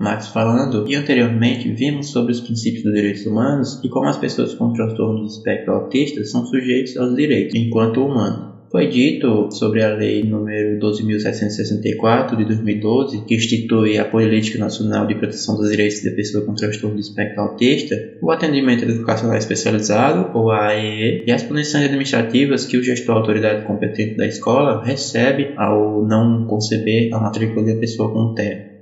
Max falando, e anteriormente vimos sobre os princípios dos direitos humanos e como as pessoas com transtorno do espectro autista são sujeitos aos direitos enquanto humanos. Foi dito sobre a Lei número 12.764 de 2012, que institui a Política Nacional de Proteção dos Direitos da Pessoa com Transtorno do Espectro Autista, o atendimento educacional especializado, ou AEE, e as punições administrativas que o gestor autoridade competente da escola recebe ao não conceber a matrícula da pessoa com TEA.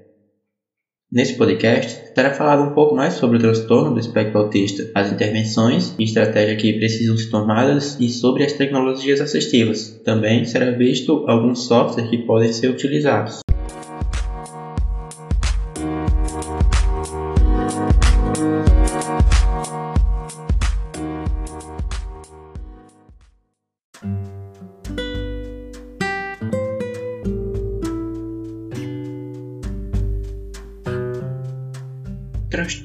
Nesse podcast, será falado um pouco mais sobre o transtorno do espectro autista, as intervenções e estratégias que precisam ser tomadas e sobre as tecnologias assistivas. Também será visto alguns softwares que podem ser utilizados.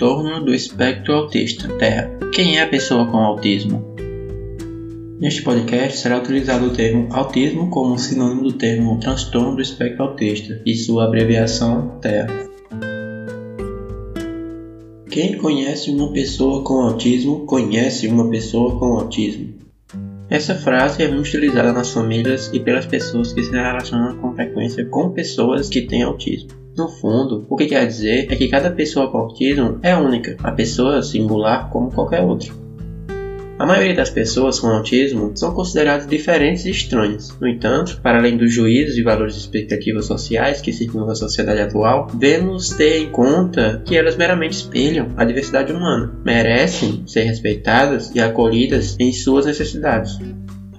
Transtorno do espectro autista TEA. Quem é a pessoa com autismo? Neste podcast será utilizado o termo autismo como sinônimo do termo transtorno do espectro autista e sua abreviação TEA. Quem conhece uma pessoa com autismo conhece uma pessoa com autismo. Essa frase é muito utilizada nas famílias e pelas pessoas que se relacionam com frequência com pessoas que têm autismo. No fundo, o que quer dizer é que cada pessoa com autismo é única, a pessoa singular como qualquer outra. A maioria das pessoas com autismo são consideradas diferentes e estranhas. No entanto, para além dos juízos e valores de expectativas sociais que circulam na sociedade atual, devemos ter em conta que elas meramente espelham a diversidade humana, merecem ser respeitadas e acolhidas em suas necessidades.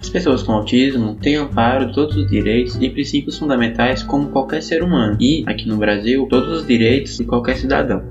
As pessoas com autismo têm amparo de todos os direitos e princípios fundamentais como qualquer ser humano e, aqui no Brasil, todos os direitos de qualquer cidadão.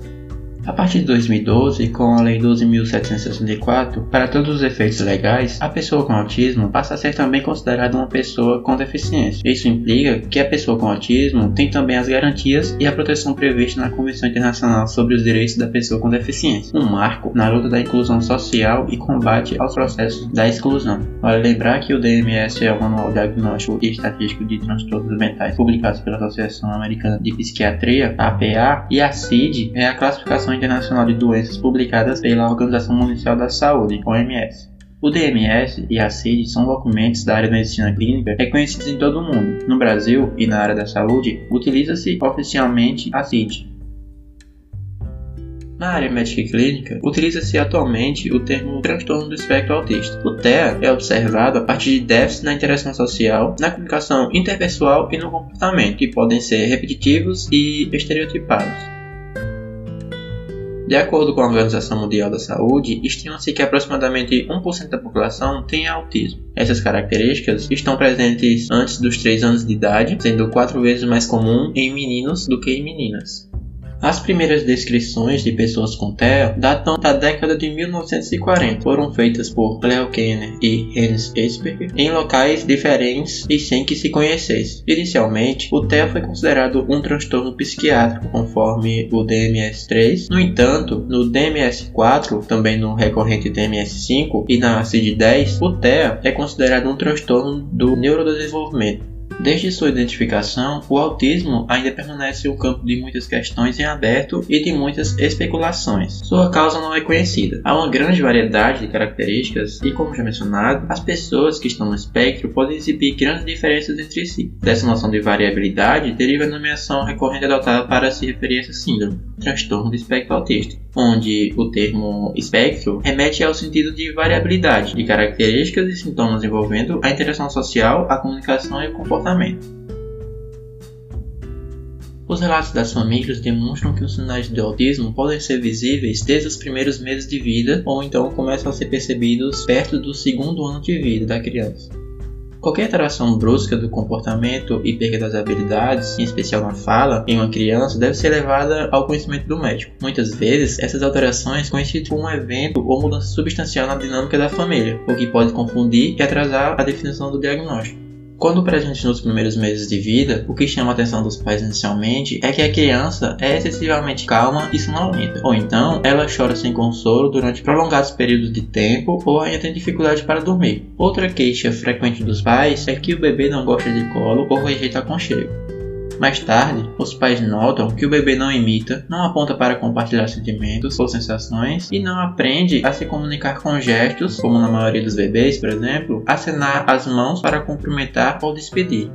A partir de 2012, com a Lei 12.764, para todos os efeitos legais, a pessoa com autismo passa a ser também considerada uma pessoa com deficiência. Isso implica que a pessoa com autismo tem também as garantias e a proteção prevista na Convenção Internacional sobre os Direitos da Pessoa com Deficiência, um marco na luta da inclusão social e combate aos processos da exclusão. Vale lembrar que o DMS é o Manual Diagnóstico e Estatístico de Transtornos Mentais, publicado pela Associação Americana de Psiquiatria, APA, e a CID é a classificação Internacional de Doenças publicadas pela Organização Mundial da Saúde, OMS. O DMS e a CID são documentos da área da medicina clínica reconhecidos em todo o mundo. No Brasil e na área da saúde, utiliza-se oficialmente a CID. Na área médica e clínica, utiliza-se atualmente o termo transtorno do espectro autista. O TEA é observado a partir de déficits na interação social, na comunicação interpessoal e no comportamento, que podem ser repetitivos e estereotipados. De acordo com a Organização Mundial da Saúde, estima-se que aproximadamente 1% da população tem autismo. Essas características estão presentes antes dos 3 anos de idade, sendo 4 vezes mais comum em meninos do que em meninas. As primeiras descrições de pessoas com TEA datam da década de 1940. Foram feitas por Leo Kenner e Hans Asperger em locais diferentes e sem que se conhecesse. Inicialmente, o TEA foi considerado um transtorno psiquiátrico, conforme o DMS-3. No entanto, no DMS-4, também no recorrente DMS-5 e na CID-10, o TEA é considerado um transtorno do neurodesenvolvimento. Desde sua identificação, o autismo ainda permanece um campo de muitas questões em aberto e de muitas especulações. Sua causa não é conhecida. Há uma grande variedade de características e, como já mencionado, as pessoas que estão no espectro podem exibir grandes diferenças entre si. Dessa noção de variabilidade deriva a nomeação recorrente adotada para se referir a essa síndrome, transtorno do espectro autista, onde o termo espectro remete ao sentido de variabilidade de características e sintomas envolvendo a interação social, a comunicação e o comportamento comportamento. Os relatos das famílias demonstram que os sinais de autismo podem ser visíveis desde os primeiros meses de vida ou então começam a ser percebidos perto do segundo ano de vida da criança. Qualquer alteração brusca do comportamento e perda das habilidades, em especial na fala, em uma criança, deve ser levada ao conhecimento do médico. Muitas vezes, essas alterações coincidem com um evento ou mudança substancial na dinâmica da família, o que pode confundir e atrasar a definição do diagnóstico. Quando presente nos primeiros meses de vida, o que chama a atenção dos pais inicialmente é que a criança é excessivamente calma e sonolenta, ou então ela chora sem consolo durante prolongados períodos de tempo ou ainda tem dificuldade para dormir. Outra queixa frequente dos pais é que o bebê não gosta de colo ou rejeita aconchego. Mais tarde, os pais notam que o bebê não imita, não aponta para compartilhar sentimentos ou sensações e não aprende a se comunicar com gestos, como na maioria dos bebês, por exemplo, acenar as mãos para cumprimentar ou despedir.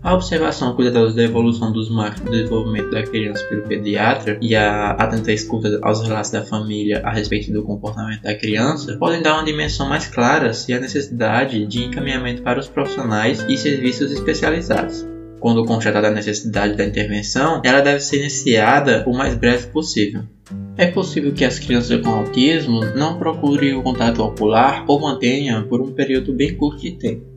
A observação cuidadosa da evolução dos marcos do desenvolvimento da criança pelo pediatra e a atenta escuta aos relatos da família a respeito do comportamento da criança podem dar uma dimensão mais clara se há necessidade de encaminhamento para os profissionais e serviços especializados. Quando constatada a necessidade da intervenção, ela deve ser iniciada o mais breve possível. É possível que as crianças com autismo não procurem o contato ocular ou mantenham por um período bem curto de tempo.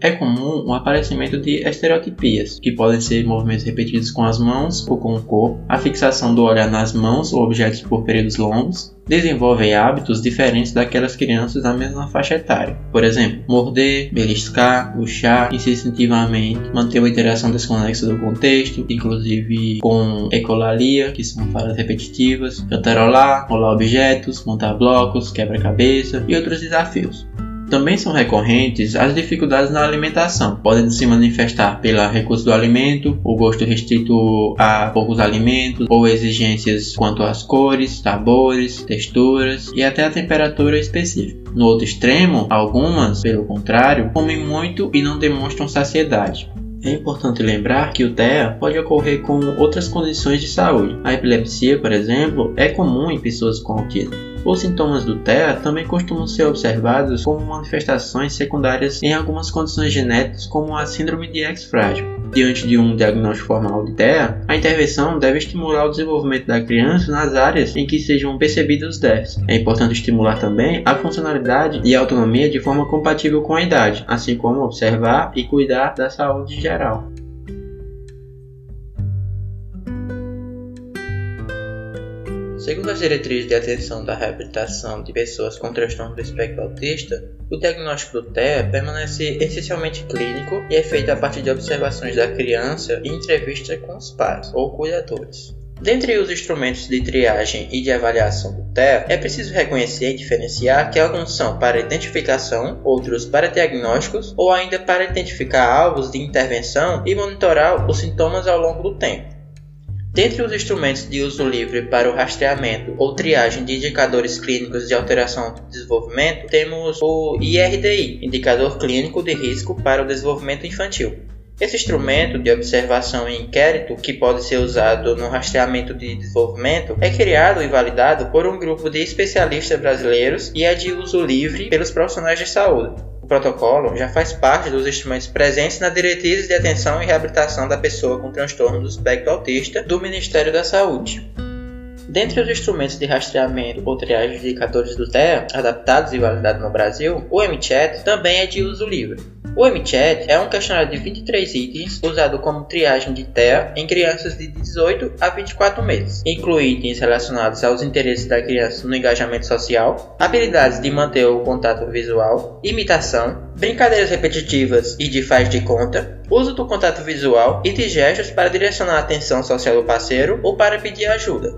É comum o aparecimento de estereotipias, que podem ser movimentos repetidos com as mãos ou com o corpo, a fixação do olhar nas mãos ou objetos por períodos longos, desenvolvem hábitos diferentes daquelas crianças da mesma faixa etária. Por exemplo, morder, beliscar, puxar instintivamente, manter uma interação desconexa do contexto, inclusive com ecolalia, que são falas repetitivas, cantarolar, rolar objetos, montar blocos, quebra-cabeça e outros desafios. Também são recorrentes as dificuldades na alimentação. Podem se manifestar pela recurso do alimento, o gosto restrito a poucos alimentos ou exigências quanto às cores, sabores, texturas e até a temperatura específica. No outro extremo, algumas, pelo contrário, comem muito e não demonstram saciedade. É importante lembrar que o TEA pode ocorrer com outras condições de saúde. A epilepsia, por exemplo, é comum em pessoas com autismo. Os sintomas do TEA também costumam ser observados como manifestações secundárias em algumas condições genéticas, como a síndrome de X frágil. Diante de um diagnóstico formal de TEA, a intervenção deve estimular o desenvolvimento da criança nas áreas em que sejam percebidos os déficits. É importante estimular também a funcionalidade e a autonomia de forma compatível com a idade, assim como observar e cuidar da saúde geral. Segundo as diretrizes de atenção da reabilitação de pessoas com transtorno do espectro autista, o diagnóstico do TEA permanece essencialmente clínico e é feito a partir de observações da criança e entrevista com os pais ou cuidadores. Dentre os instrumentos de triagem e de avaliação do TEA, é preciso reconhecer e diferenciar que alguns são para identificação, outros para diagnósticos ou ainda para identificar alvos de intervenção e monitorar os sintomas ao longo do tempo. Dentre os instrumentos de uso livre para o rastreamento ou triagem de indicadores clínicos de alteração do desenvolvimento, temos o IRDI, Indicador Clínico de Risco para o Desenvolvimento Infantil. Esse instrumento de observação e inquérito, que pode ser usado no rastreamento de desenvolvimento, é criado e validado por um grupo de especialistas brasileiros e é de uso livre pelos profissionais de saúde protocolo já faz parte dos instrumentos presentes na diretrizes de atenção e reabilitação da pessoa com transtorno do espectro autista do Ministério da Saúde. Dentre os instrumentos de rastreamento ou triagem de indicadores do TEA adaptados e validados no Brasil, o MChat também é de uso livre. O MChat é um questionário de 23 itens usado como triagem de TEA em crianças de 18 a 24 meses. Inclui itens relacionados aos interesses da criança no engajamento social, habilidades de manter o contato visual, imitação, brincadeiras repetitivas e de faz de conta, uso do contato visual e de gestos para direcionar a atenção social do parceiro ou para pedir ajuda.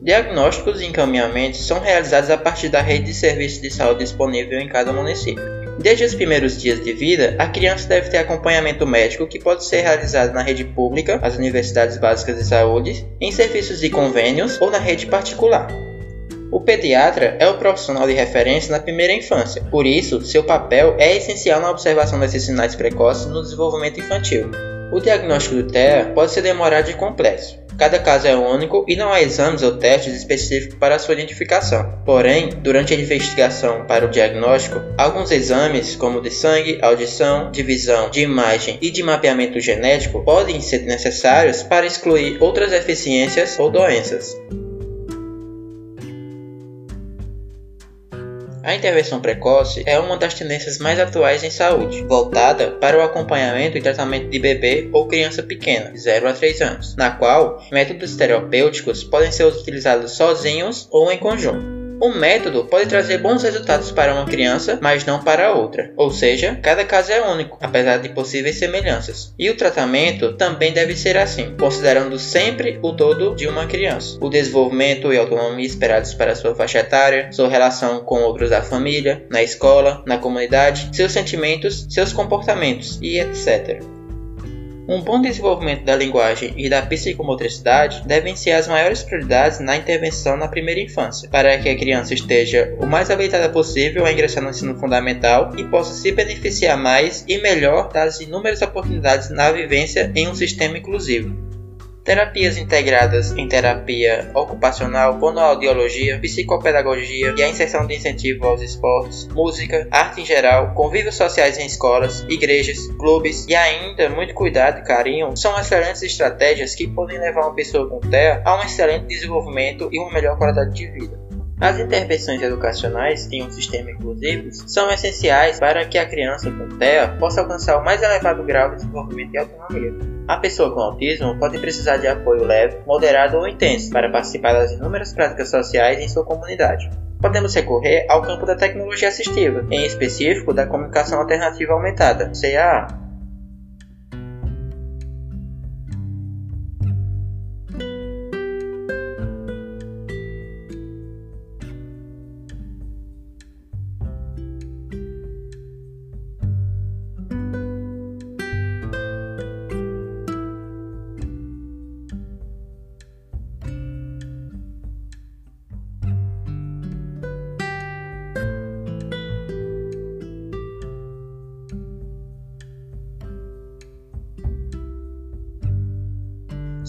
Diagnósticos e encaminhamentos são realizados a partir da rede de serviços de saúde disponível em cada município. Desde os primeiros dias de vida, a criança deve ter acompanhamento médico que pode ser realizado na rede pública, as universidades básicas de saúde, em serviços de convênios ou na rede particular. O pediatra é o profissional de referência na primeira infância, por isso, seu papel é essencial na observação desses sinais precoces no desenvolvimento infantil. O diagnóstico do TEA pode ser demorado e complexo. Cada caso é único e não há exames ou testes específicos para sua identificação. Porém, durante a investigação para o diagnóstico, alguns exames, como de sangue, audição, de visão, de imagem e de mapeamento genético, podem ser necessários para excluir outras deficiências ou doenças. A intervenção precoce é uma das tendências mais atuais em saúde, voltada para o acompanhamento e tratamento de bebê ou criança pequena, de 0 a 3 anos, na qual métodos terapêuticos podem ser utilizados sozinhos ou em conjunto. Um método pode trazer bons resultados para uma criança, mas não para outra. Ou seja, cada caso é único, apesar de possíveis semelhanças. E o tratamento também deve ser assim, considerando sempre o todo de uma criança, o desenvolvimento e autonomia esperados para sua faixa etária, sua relação com outros da família, na escola, na comunidade, seus sentimentos, seus comportamentos e etc. Um bom desenvolvimento da linguagem e da psicomotricidade devem ser as maiores prioridades na intervenção na primeira infância, para que a criança esteja o mais habilitada possível a ingressar no ensino fundamental e possa se beneficiar mais e melhor das inúmeras oportunidades na vivência em um sistema inclusivo. Terapias integradas em terapia ocupacional, fonoaudiologia, psicopedagogia e a inserção de incentivo aos esportes, música, arte em geral, convívios sociais em escolas, igrejas, clubes e ainda muito cuidado e carinho são excelentes estratégias que podem levar uma pessoa com TEA a um excelente desenvolvimento e uma melhor qualidade de vida. As intervenções educacionais em um sistema inclusivo são essenciais para que a criança com TEA possa alcançar o mais elevado grau de desenvolvimento e autonomia. A pessoa com autismo pode precisar de apoio leve, moderado ou intenso para participar das inúmeras práticas sociais em sua comunidade. Podemos recorrer ao campo da tecnologia assistiva, em específico da comunicação alternativa aumentada, CAA,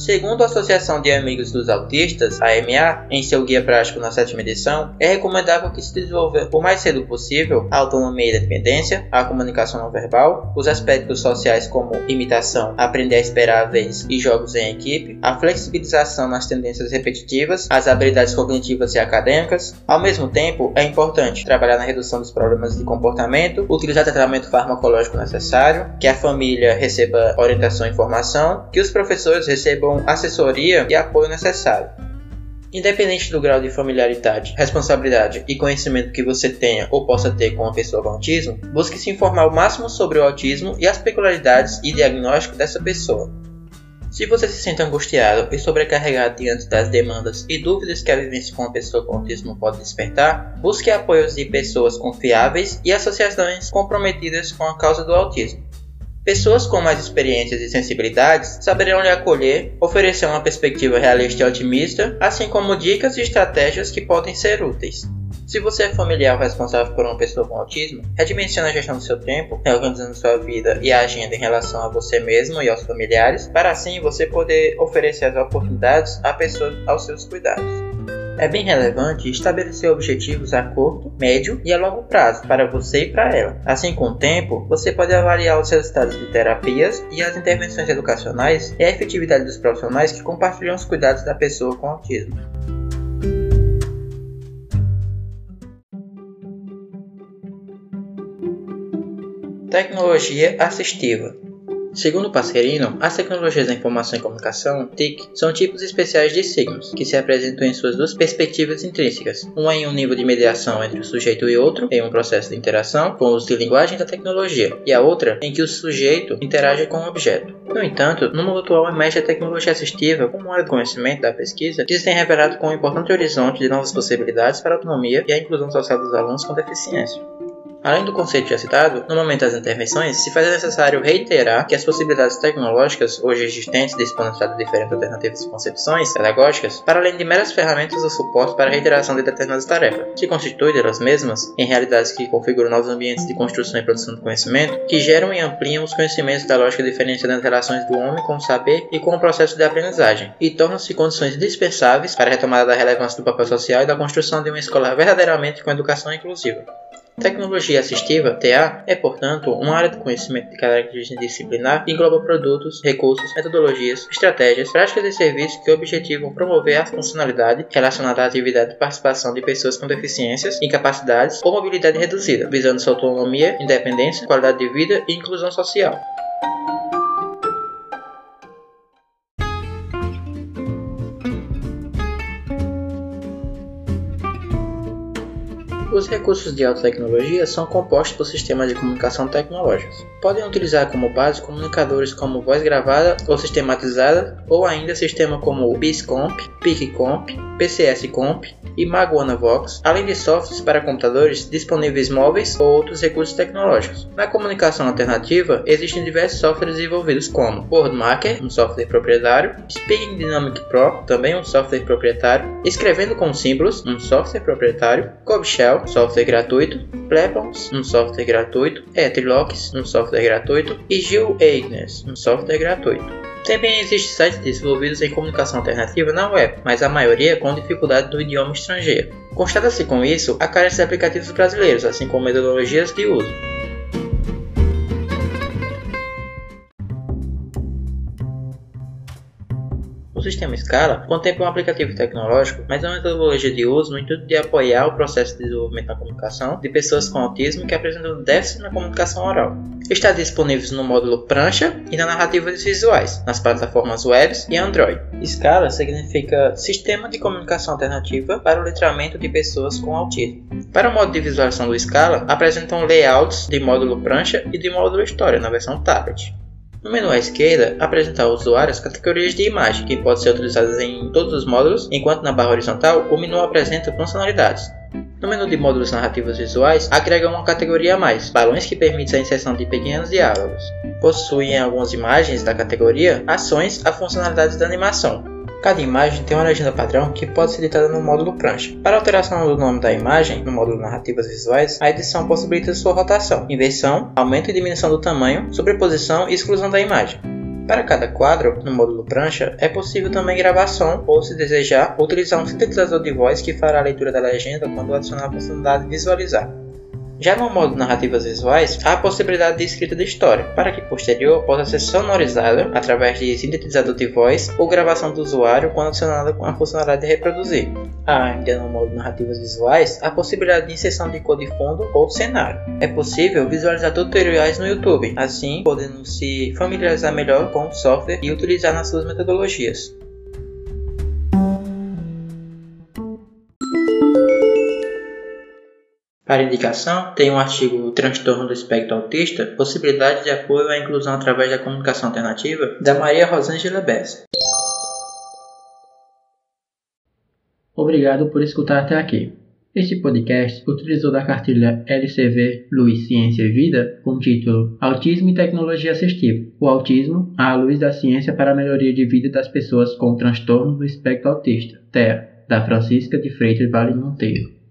Segundo a Associação de Amigos dos Autistas, AMA, em seu guia prático na sétima edição, é recomendável que se desenvolva o mais cedo possível a autonomia e independência, a comunicação não verbal, os aspectos sociais como imitação, aprender a esperar a vez e jogos em equipe, a flexibilização nas tendências repetitivas, as habilidades cognitivas e acadêmicas. Ao mesmo tempo, é importante trabalhar na redução dos problemas de comportamento, utilizar tratamento farmacológico necessário, que a família receba orientação e informação, que os professores recebam assessoria e apoio necessário. Independente do grau de familiaridade, responsabilidade e conhecimento que você tenha ou possa ter com uma pessoa com autismo, busque se informar o máximo sobre o autismo e as peculiaridades e diagnóstico dessa pessoa. Se você se sente angustiado e sobrecarregado diante das demandas e dúvidas que a vivência com uma pessoa com autismo pode despertar, busque apoios de pessoas confiáveis e associações comprometidas com a causa do autismo. Pessoas com mais experiências e sensibilidades saberão lhe acolher, oferecer uma perspectiva realista e otimista, assim como dicas e estratégias que podem ser úteis. Se você é familiar ou responsável por uma pessoa com autismo, redimensione a gestão do seu tempo, reorganizando sua vida e a agenda em relação a você mesmo e aos familiares, para assim você poder oferecer as oportunidades à pessoa aos seus cuidados. É bem relevante estabelecer objetivos a curto, médio e a longo prazo para você e para ela. Assim, com o tempo, você pode avaliar os resultados de terapias e as intervenções educacionais e a efetividade dos profissionais que compartilham os cuidados da pessoa com autismo. Tecnologia assistiva Segundo Pasquerino, as tecnologias da informação e comunicação, TIC, são tipos especiais de signos, que se apresentam em suas duas perspectivas intrínsecas, uma em um nível de mediação entre o sujeito e outro, em um processo de interação com o uso de linguagem da tecnologia, e a outra em que o sujeito interage com o objeto. No entanto, no mundo atual emerge a tecnologia assistiva como área de conhecimento da pesquisa que se tem revelado com um importante horizonte de novas possibilidades para a autonomia e a inclusão social dos alunos com deficiência. Além do conceito já citado, no momento das intervenções, se faz necessário reiterar que as possibilidades tecnológicas hoje existentes disponibilizadas de diferentes alternativas e concepções pedagógicas, para além de meras ferramentas ou suporte para a reiteração de determinadas tarefas, se constituem delas mesmas em realidades que configuram novos ambientes de construção e produção de conhecimento, que geram e ampliam os conhecimentos da lógica diferenciada das relações do homem com o saber e com o processo de aprendizagem, e tornam-se condições indispensáveis para a retomada da relevância do papel social e da construção de uma escola verdadeiramente com educação inclusiva. Tecnologia assistiva, TA, é, portanto, uma área de conhecimento de característica disciplinar que engloba produtos, recursos, metodologias, estratégias, práticas e serviços que objetivam promover a funcionalidade relacionada à atividade de participação de pessoas com deficiências, incapacidades ou mobilidade reduzida, visando sua autonomia, independência, qualidade de vida e inclusão social. Os recursos de alta tecnologia são compostos por sistemas de comunicação tecnológicos. Podem utilizar como base comunicadores como voz gravada ou sistematizada, ou ainda sistemas como BISComp, PicComp, PCSComp e MaguanaVox, além de softwares para computadores disponíveis móveis ou outros recursos tecnológicos. Na comunicação alternativa, existem diversos softwares desenvolvidos como WordMaker, um software proprietário, Speaking Dynamic Pro, também um software proprietário, Escrevendo com Símbolos, um software proprietário, CodeShell, software gratuito, Plebons, um software gratuito, Etrilocks, um software gratuito e GeoAgnes, um software gratuito. Também existem sites desenvolvidos em comunicação alternativa na web, mas a maioria com dificuldade do idioma estrangeiro. Constata-se com isso a carência de aplicativos brasileiros, assim como metodologias de uso. O sistema Scala contempla um aplicativo tecnológico, mas é uma metodologia de uso no intuito de apoiar o processo de desenvolvimento da comunicação de pessoas com autismo que apresentam déficit na comunicação oral. Está disponível no módulo Prancha e na narrativas visuais, nas plataformas web e Android. Scala significa Sistema de Comunicação Alternativa para o Letramento de Pessoas com Autismo. Para o modo de visualização do Scala, apresentam layouts de módulo Prancha e de módulo História na versão tablet. No menu à esquerda, apresenta ao usuário as categorias de imagem, que podem ser utilizadas em todos os módulos, enquanto na barra horizontal o menu apresenta funcionalidades. No menu de módulos narrativos visuais, agrega uma categoria a mais, balões que permitem a inserção de pequenos diálogos. Possuem algumas imagens da categoria ações a funcionalidades da animação, Cada imagem tem uma legenda padrão que pode ser editada no módulo prancha. Para alteração do nome da imagem, no módulo narrativas visuais, a edição possibilita sua rotação, inversão, aumento e diminuição do tamanho, sobreposição e exclusão da imagem. Para cada quadro, no módulo prancha, é possível também gravar som ou, se desejar, utilizar um sintetizador de voz que fará a leitura da legenda quando adicionar a funcionalidade visualizar. Já no modo narrativas visuais, há a possibilidade de escrita de história, para que posterior possa ser sonorizada através de sintetizador de voz ou gravação do usuário quando adicionada com a funcionalidade de reproduzir. Há ainda no modo narrativas visuais a possibilidade de inserção de cor de fundo ou cenário. É possível visualizar tutoriais no YouTube, assim podendo se familiarizar melhor com o software e utilizar nas suas metodologias. Para indicação, tem um artigo Transtorno do Espectro Autista, Possibilidade de apoio à inclusão através da comunicação alternativa, da Maria Rosângela Bessa. Obrigado por escutar até aqui. Este podcast utilizou da cartilha LCV Luz, Ciência e Vida com o título Autismo e Tecnologia Assistiva. O autismo à luz da ciência para a melhoria de vida das pessoas com transtorno do espectro autista. TEA, da Francisca de Freitas Vale Monteiro.